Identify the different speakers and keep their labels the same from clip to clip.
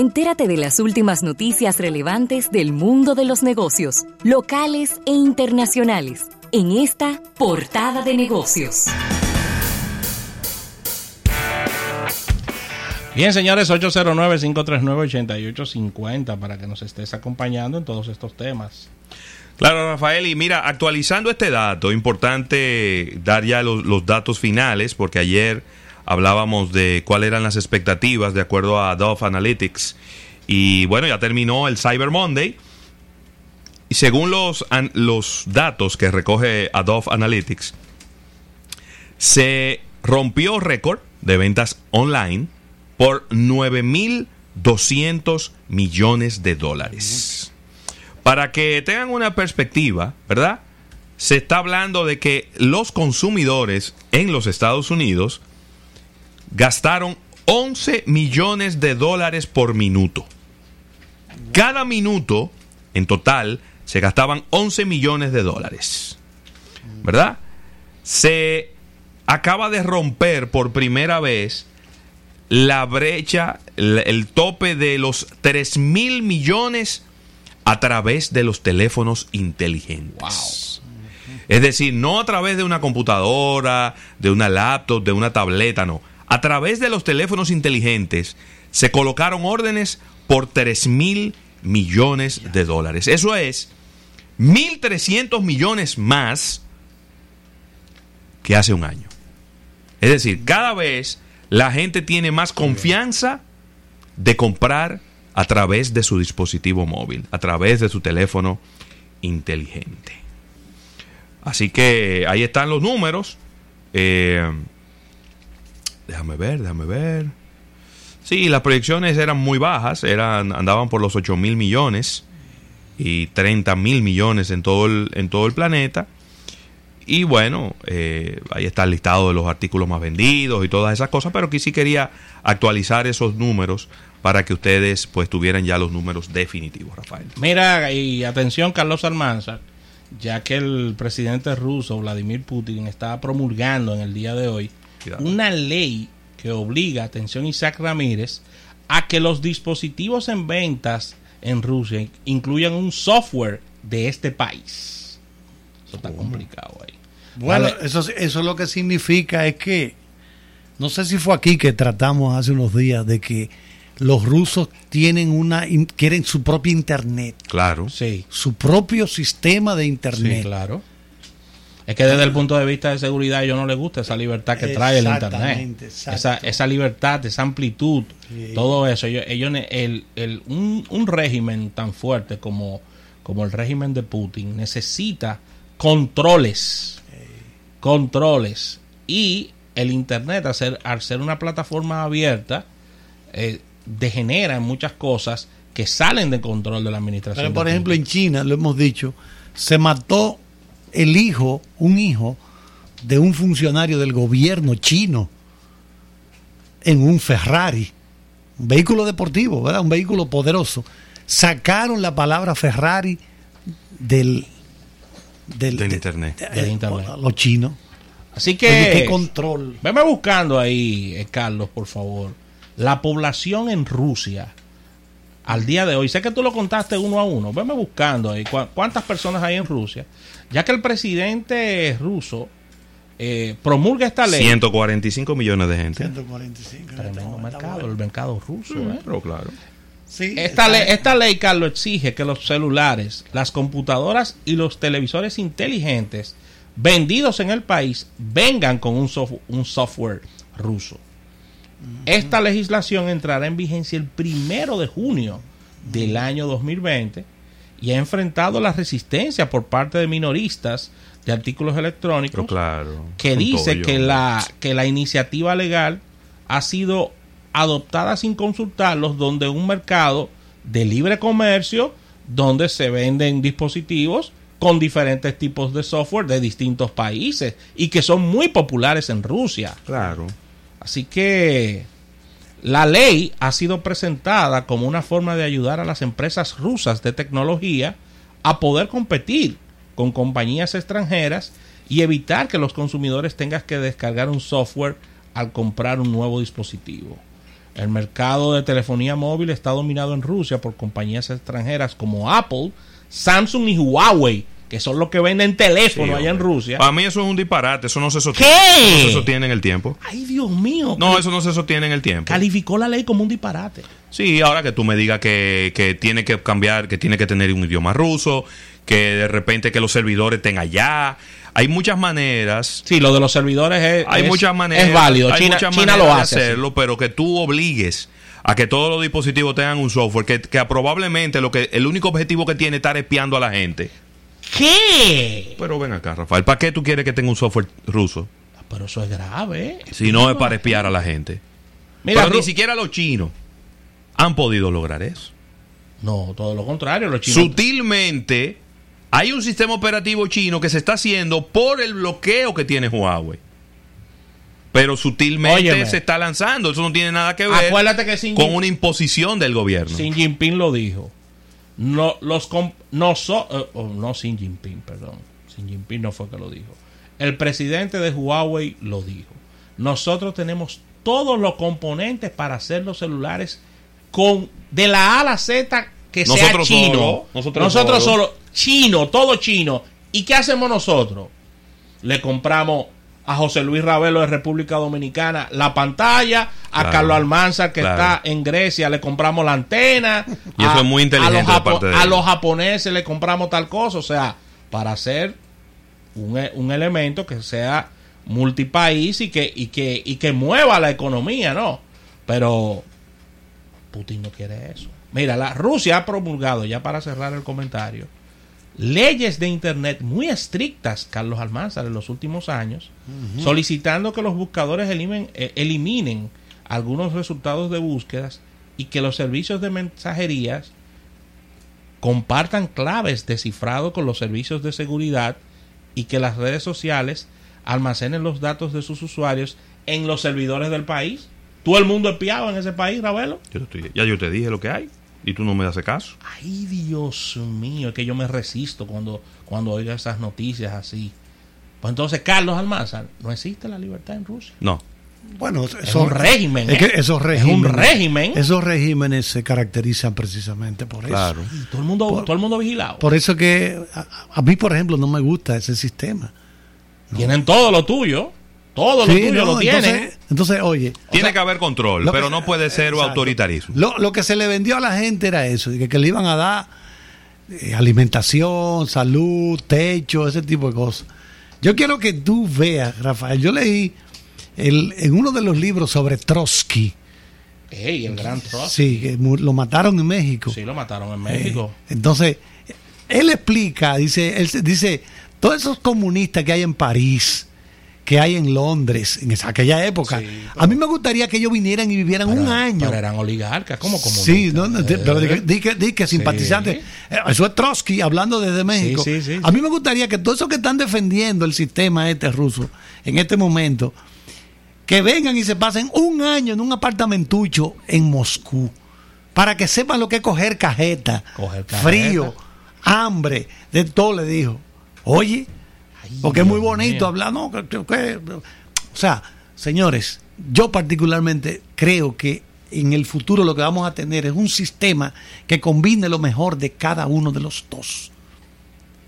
Speaker 1: Entérate de las últimas noticias relevantes del mundo de los negocios, locales e internacionales, en esta portada de negocios.
Speaker 2: Bien, señores, 809-539-8850 para que nos estés acompañando en todos estos temas.
Speaker 3: Claro, Rafael, y mira, actualizando este dato, importante dar ya los, los datos finales, porque ayer hablábamos de cuáles eran las expectativas de acuerdo a Dove Analytics. Y bueno, ya terminó el Cyber Monday. Y según los, los datos que recoge Adobe Analytics, se rompió récord de ventas online por 9.200 millones de dólares. Para que tengan una perspectiva, ¿verdad? Se está hablando de que los consumidores en los Estados Unidos gastaron 11 millones de dólares por minuto. Cada minuto, en total, se gastaban 11 millones de dólares. ¿Verdad? Se acaba de romper por primera vez la brecha, el, tope de los 3 mil millones a través de los teléfonos inteligentes. Es decir, no a través de una computadora, de una laptop, de una tableta, no. A través de los teléfonos inteligentes se colocaron órdenes por 3 mil millones de dólares. Eso es 1.300 millones más que hace un año. Es decir, cada vez la gente tiene más confianza de comprar a través de su dispositivo móvil, a través de su teléfono inteligente. Así que ahí están los números. Eh, déjame ver, déjame ver. Sí, las proyecciones eran muy bajas, eran, andaban por los 8 mil millones y 30 mil millones en todo el, en todo el planeta. Y bueno, eh, ahí está el listado de los artículos más vendidos y todas esas cosas, pero aquí sí quería actualizar esos números para que ustedes pues tuvieran ya los números definitivos, Rafael.
Speaker 2: Mira, y atención Carlos Almanza, ya que el presidente ruso Vladimir Putin está promulgando en el día de hoy una ley que obliga, atención Isaac Ramírez, a que los dispositivos en ventas en Rusia incluyan un software de este país. Eso está complicado ahí.
Speaker 4: Bueno, eso, eso lo que significa es que, no sé si fue aquí que tratamos hace unos días de que los rusos tienen una, quieren su propio internet.
Speaker 3: Claro.
Speaker 4: Sí. Su propio sistema de internet.
Speaker 2: Sí, claro. Es que desde el punto de vista de seguridad yo no le gusta esa libertad que trae el Internet. Esa, esa libertad, esa amplitud, todo eso. Ellos, el, el, un, un, régimen tan fuerte como, como el régimen de Putin necesita controles controles y el Internet, al ser, al ser una plataforma abierta, eh, degenera muchas cosas que salen de control de la administración.
Speaker 4: Pero, por ejemplo, en China, lo hemos dicho, se mató el hijo, un hijo de un funcionario del gobierno chino en un Ferrari, un vehículo deportivo, ¿verdad? Un vehículo poderoso. Sacaron la palabra Ferrari del
Speaker 3: del, internet.
Speaker 4: Los chinos.
Speaker 2: Así que.
Speaker 4: ¿Qué control?
Speaker 2: Veme buscando ahí, eh, Carlos, por favor. La población en Rusia al día de hoy. Sé que tú lo contaste uno a uno. Veme buscando ahí. ¿Cuántas personas hay en Rusia? Ya que el presidente ruso eh, promulga esta ley.
Speaker 3: 145 millones de gente.
Speaker 4: 145.
Speaker 2: Tremendo mercado, el mercado ruso. ¿eh?
Speaker 3: Pero claro
Speaker 2: esta, ley, esta ley, Carlos, exige que los celulares, las computadoras y los televisores inteligentes vendidos en el país vengan con un, un software ruso. Esta legislación entrará en vigencia el primero de junio del año 2020 y ha enfrentado la resistencia por parte de minoristas de artículos electrónicos que dice que la, que la iniciativa legal ha sido adoptada sin consultarlos, donde un mercado de libre comercio, donde se venden dispositivos con diferentes tipos de software de distintos países y que son muy populares en Rusia.
Speaker 3: Claro.
Speaker 2: Así que la ley ha sido presentada como una forma de ayudar a las empresas rusas de tecnología a poder competir con compañías extranjeras y evitar que los consumidores tengan que descargar un software al comprar un nuevo dispositivo. El mercado de telefonía móvil está dominado en Rusia por compañías extranjeras como Apple, Samsung y Huawei, que son los que venden teléfono allá en Rusia.
Speaker 3: Para mí eso es un disparate, eso no se sostiene.
Speaker 2: ¿Qué?
Speaker 3: No se sostiene en el tiempo.
Speaker 2: Ay, Dios mío.
Speaker 3: No, eso no se sostiene en el tiempo.
Speaker 2: Calificó la ley como un disparate.
Speaker 3: Sí, ahora que tú me digas que, que tiene que cambiar, que tiene que tener un idioma ruso, que de repente que los servidores estén allá. Hay muchas maneras.
Speaker 2: Sí, lo de los servidores es,
Speaker 3: Hay
Speaker 2: es-
Speaker 3: muchas maneras.
Speaker 2: es válido.
Speaker 3: hay
Speaker 2: China,
Speaker 3: muchas
Speaker 2: China
Speaker 3: maneras
Speaker 2: lo
Speaker 3: de
Speaker 2: hace. así.
Speaker 3: hacerlo, pero que tú obligues a que todos los dispositivos tengan un software que, que probablemente lo que el único objetivo que tiene es estar espiando a la gente.
Speaker 2: ¿Qué?
Speaker 3: Pero ven acá, Rafael, ¿para qué tú quieres que tenga un software ruso?
Speaker 2: Pero eso es grave.
Speaker 3: Si no es para espiar a la gente.
Speaker 2: Mira,
Speaker 3: pero ni siquiera los chinos han podido lograr eso.
Speaker 2: No, todo lo contrario. Los chinos.
Speaker 3: Sutilmente hay un sistema operativo chino que se está haciendo por el bloqueo que tiene Huawei. Pero sutilmente
Speaker 2: Óyeme.
Speaker 3: se está lanzando. Eso no tiene nada que ver
Speaker 2: Acuérdate que Xi
Speaker 3: con
Speaker 2: Jinping-
Speaker 3: una imposición del gobierno.
Speaker 2: Xi Jinping lo dijo. No, los no, so- eh, oh, no Xi Jinping, perdón. Xi Jinping no fue que lo dijo. El presidente de Huawei lo dijo. Nosotros tenemos todos los componentes para hacer los celulares con de la A a la Z que sea chino.
Speaker 3: solo, nosotros
Speaker 2: nosotros
Speaker 3: solo.
Speaker 2: solo, chino, todo chino. ¿Y qué hacemos nosotros? Le compramos a José Luis Ravelo de República Dominicana la pantalla, a
Speaker 3: Claro,
Speaker 2: Carlos Almanzar que
Speaker 3: claro.
Speaker 2: está en Grecia le compramos la antena.
Speaker 3: Y eso es muy inteligente
Speaker 2: a los,
Speaker 3: de
Speaker 2: japo-
Speaker 3: parte de
Speaker 2: a
Speaker 3: él.
Speaker 2: los japoneses le compramos tal cosa. O sea, para hacer un, e- un elemento que sea multipaís y que, y que, y que mueva la economía, ¿no? Pero Putin no quiere eso. Mira, la Rusia ha promulgado, ya para cerrar el comentario, leyes de Internet muy estrictas, Carlos Almanzar, en los últimos años, solicitando que los buscadores elimen- eh, eliminen algunos resultados de búsquedas y que los servicios de mensajerías compartan claves de cifrado con los servicios de seguridad y que las redes sociales almacenen los datos de sus usuarios en los servidores del país. ¿Todo el mundo espiado en ese país, Ravelo?
Speaker 3: Yo estoy- ya yo te dije lo que hay y tú no me haces caso.
Speaker 2: Ay, Dios mío, es que yo me resisto cuando, cuando oigo esas noticias así. Pues entonces, Carlos Almanzar, no existe la libertad en Rusia.
Speaker 3: No.
Speaker 4: Bueno,
Speaker 2: Es un régimen,
Speaker 4: es que
Speaker 2: ¿eh?
Speaker 4: esos
Speaker 2: Es un
Speaker 4: regímenes,
Speaker 2: régimen.
Speaker 4: Esos regímenes se caracterizan precisamente por eso.
Speaker 3: Claro.
Speaker 2: Y todo el mundo,
Speaker 4: Por-
Speaker 2: todo el mundo vigilado.
Speaker 4: Por eso que a, a mí, por ejemplo, no me gusta ese sistema.
Speaker 2: Tienen todo lo tuyo. Todo lo
Speaker 4: Sí,
Speaker 2: tuyo
Speaker 4: no,
Speaker 2: lo tienen.
Speaker 4: Entonces, entonces, oye. o
Speaker 3: Tiene
Speaker 4: sea,
Speaker 3: que haber control,
Speaker 4: que-
Speaker 3: pero no puede ser
Speaker 4: Exacto.
Speaker 3: autoritarismo.
Speaker 4: Lo, lo que se le vendió a la gente era eso, de que, que le iban a dar eh, alimentación, salud, techo, ese tipo de cosas. Yo quiero que tú veas, Rafael, yo leí el- en uno de los libros sobre Trotsky,
Speaker 2: Ey, el gran Trump.
Speaker 4: sí, que lo mataron en México.
Speaker 2: Sí, lo mataron en México.
Speaker 4: Eh, entonces, él explica, dice, él dice, todos esos comunistas que hay en París, que hay en Londres, en esa, aquella época,
Speaker 2: Sí,
Speaker 4: a mí me gustaría que ellos vinieran y vivieran un año.
Speaker 2: Pero eran oligarcas, como comunistas.
Speaker 4: Sí, no, no,
Speaker 2: Eh,
Speaker 4: pero di que, di que- di que simpatizantes. Eh, Eso es Trotsky hablando desde México.
Speaker 2: sí,
Speaker 4: A mí me gustaría que todos esos que están defendiendo el sistema este ruso en este momento, que vengan y se pasen un año en un apartamentucho en Moscú, para que sepan lo que es coger cajeta,
Speaker 2: Coger cajeta.
Speaker 4: frío, hambre, de todo le dijo. Oye, porque es muy bonito hablar, no, que- que- que- o sea, señores, yo particularmente creo que en el futuro lo que vamos a tener es un sistema que combine lo mejor de cada uno de los dos.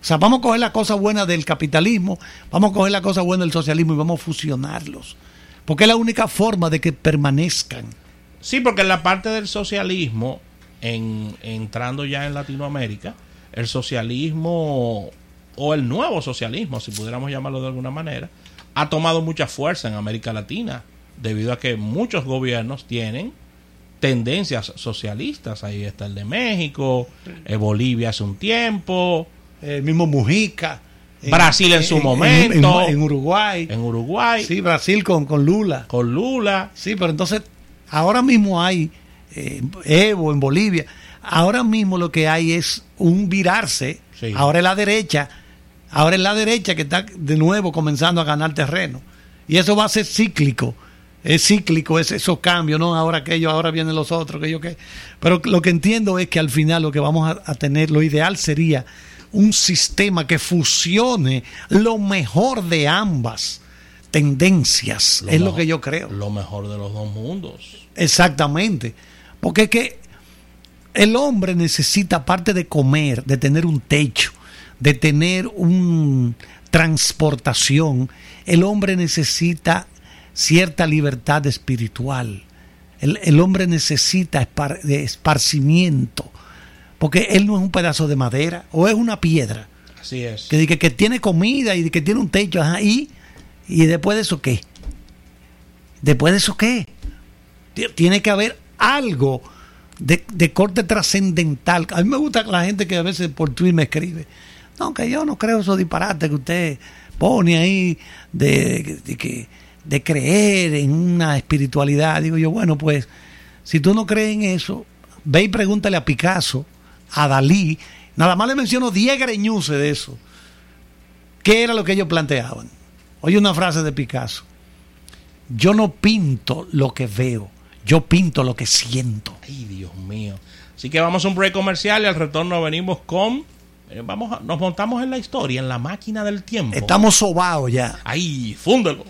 Speaker 4: O sea, vamos a coger la cosa buena del capitalismo, vamos a coger la cosa buena del socialismo y vamos a fusionarlos. Porque es la única forma de que permanezcan.
Speaker 2: Sí, porque en la parte del socialismo, en, entrando ya en Latinoamérica, el socialismo o el nuevo socialismo, si pudiéramos llamarlo de alguna manera, ha tomado mucha fuerza en América Latina, debido a que muchos gobiernos tienen tendencias socialistas. Ahí está el de México, eh, Bolivia hace un tiempo,
Speaker 4: El mismo Mujica.
Speaker 2: Brasil en su momento.
Speaker 4: En, en Uruguay.
Speaker 2: en Uruguay,
Speaker 4: Sí, Brasil con, con Lula.
Speaker 2: con Lula.
Speaker 4: Sí, pero entonces ahora mismo hay eh, Evo en Bolivia. Ahora mismo lo que hay es un virarse.
Speaker 2: Sí.
Speaker 4: Ahora es la derecha. Ahora es la derecha que está de nuevo comenzando a ganar terreno. Y eso va a ser cíclico. Es cíclico es esos cambios, ¿no? Ahora aquello, ahora vienen los otros, que yo qué. Pero lo que entiendo es que al final lo que vamos a, a tener, lo ideal sería un sistema que fusione lo mejor de ambas tendencias. es lo que yo creo.
Speaker 2: Lo mejor de los dos mundos.
Speaker 4: Exactamente. Porque es que el hombre necesita, aparte de comer, de tener un techo, de tener una transportación, el hombre necesita cierta libertad espiritual. El, el hombre necesita espar- esparcimiento. Porque él no es un pedazo de madera o es una piedra
Speaker 2: Así es.
Speaker 4: que, que, que tiene comida y que tiene un techo, ajá, y, y después de eso qué? Después de eso qué? Ti- Tiene que haber algo de, de corte trascendental. A mí me gusta la gente que a veces por Twitter me escribe. No, que yo no creo esos disparates que usted pone ahí de, de creer en una espiritualidad. Digo yo, bueno, pues si tú no crees en eso, ve y pregúntale a Picasso, a Dalí. Nada más le menciono 10 greñuces de eso. ¿Qué era lo que ellos planteaban? Oye una frase de Picasso. Yo no pinto lo que veo, yo pinto lo que siento.
Speaker 2: Ay, Dios mío. Así que vamos a un break comercial y al retorno venimos con. Eh, vamos a- nos montamos en la historia, en la máquina del tiempo.
Speaker 4: Estamos sobados ya.
Speaker 2: Ay, fúndelo.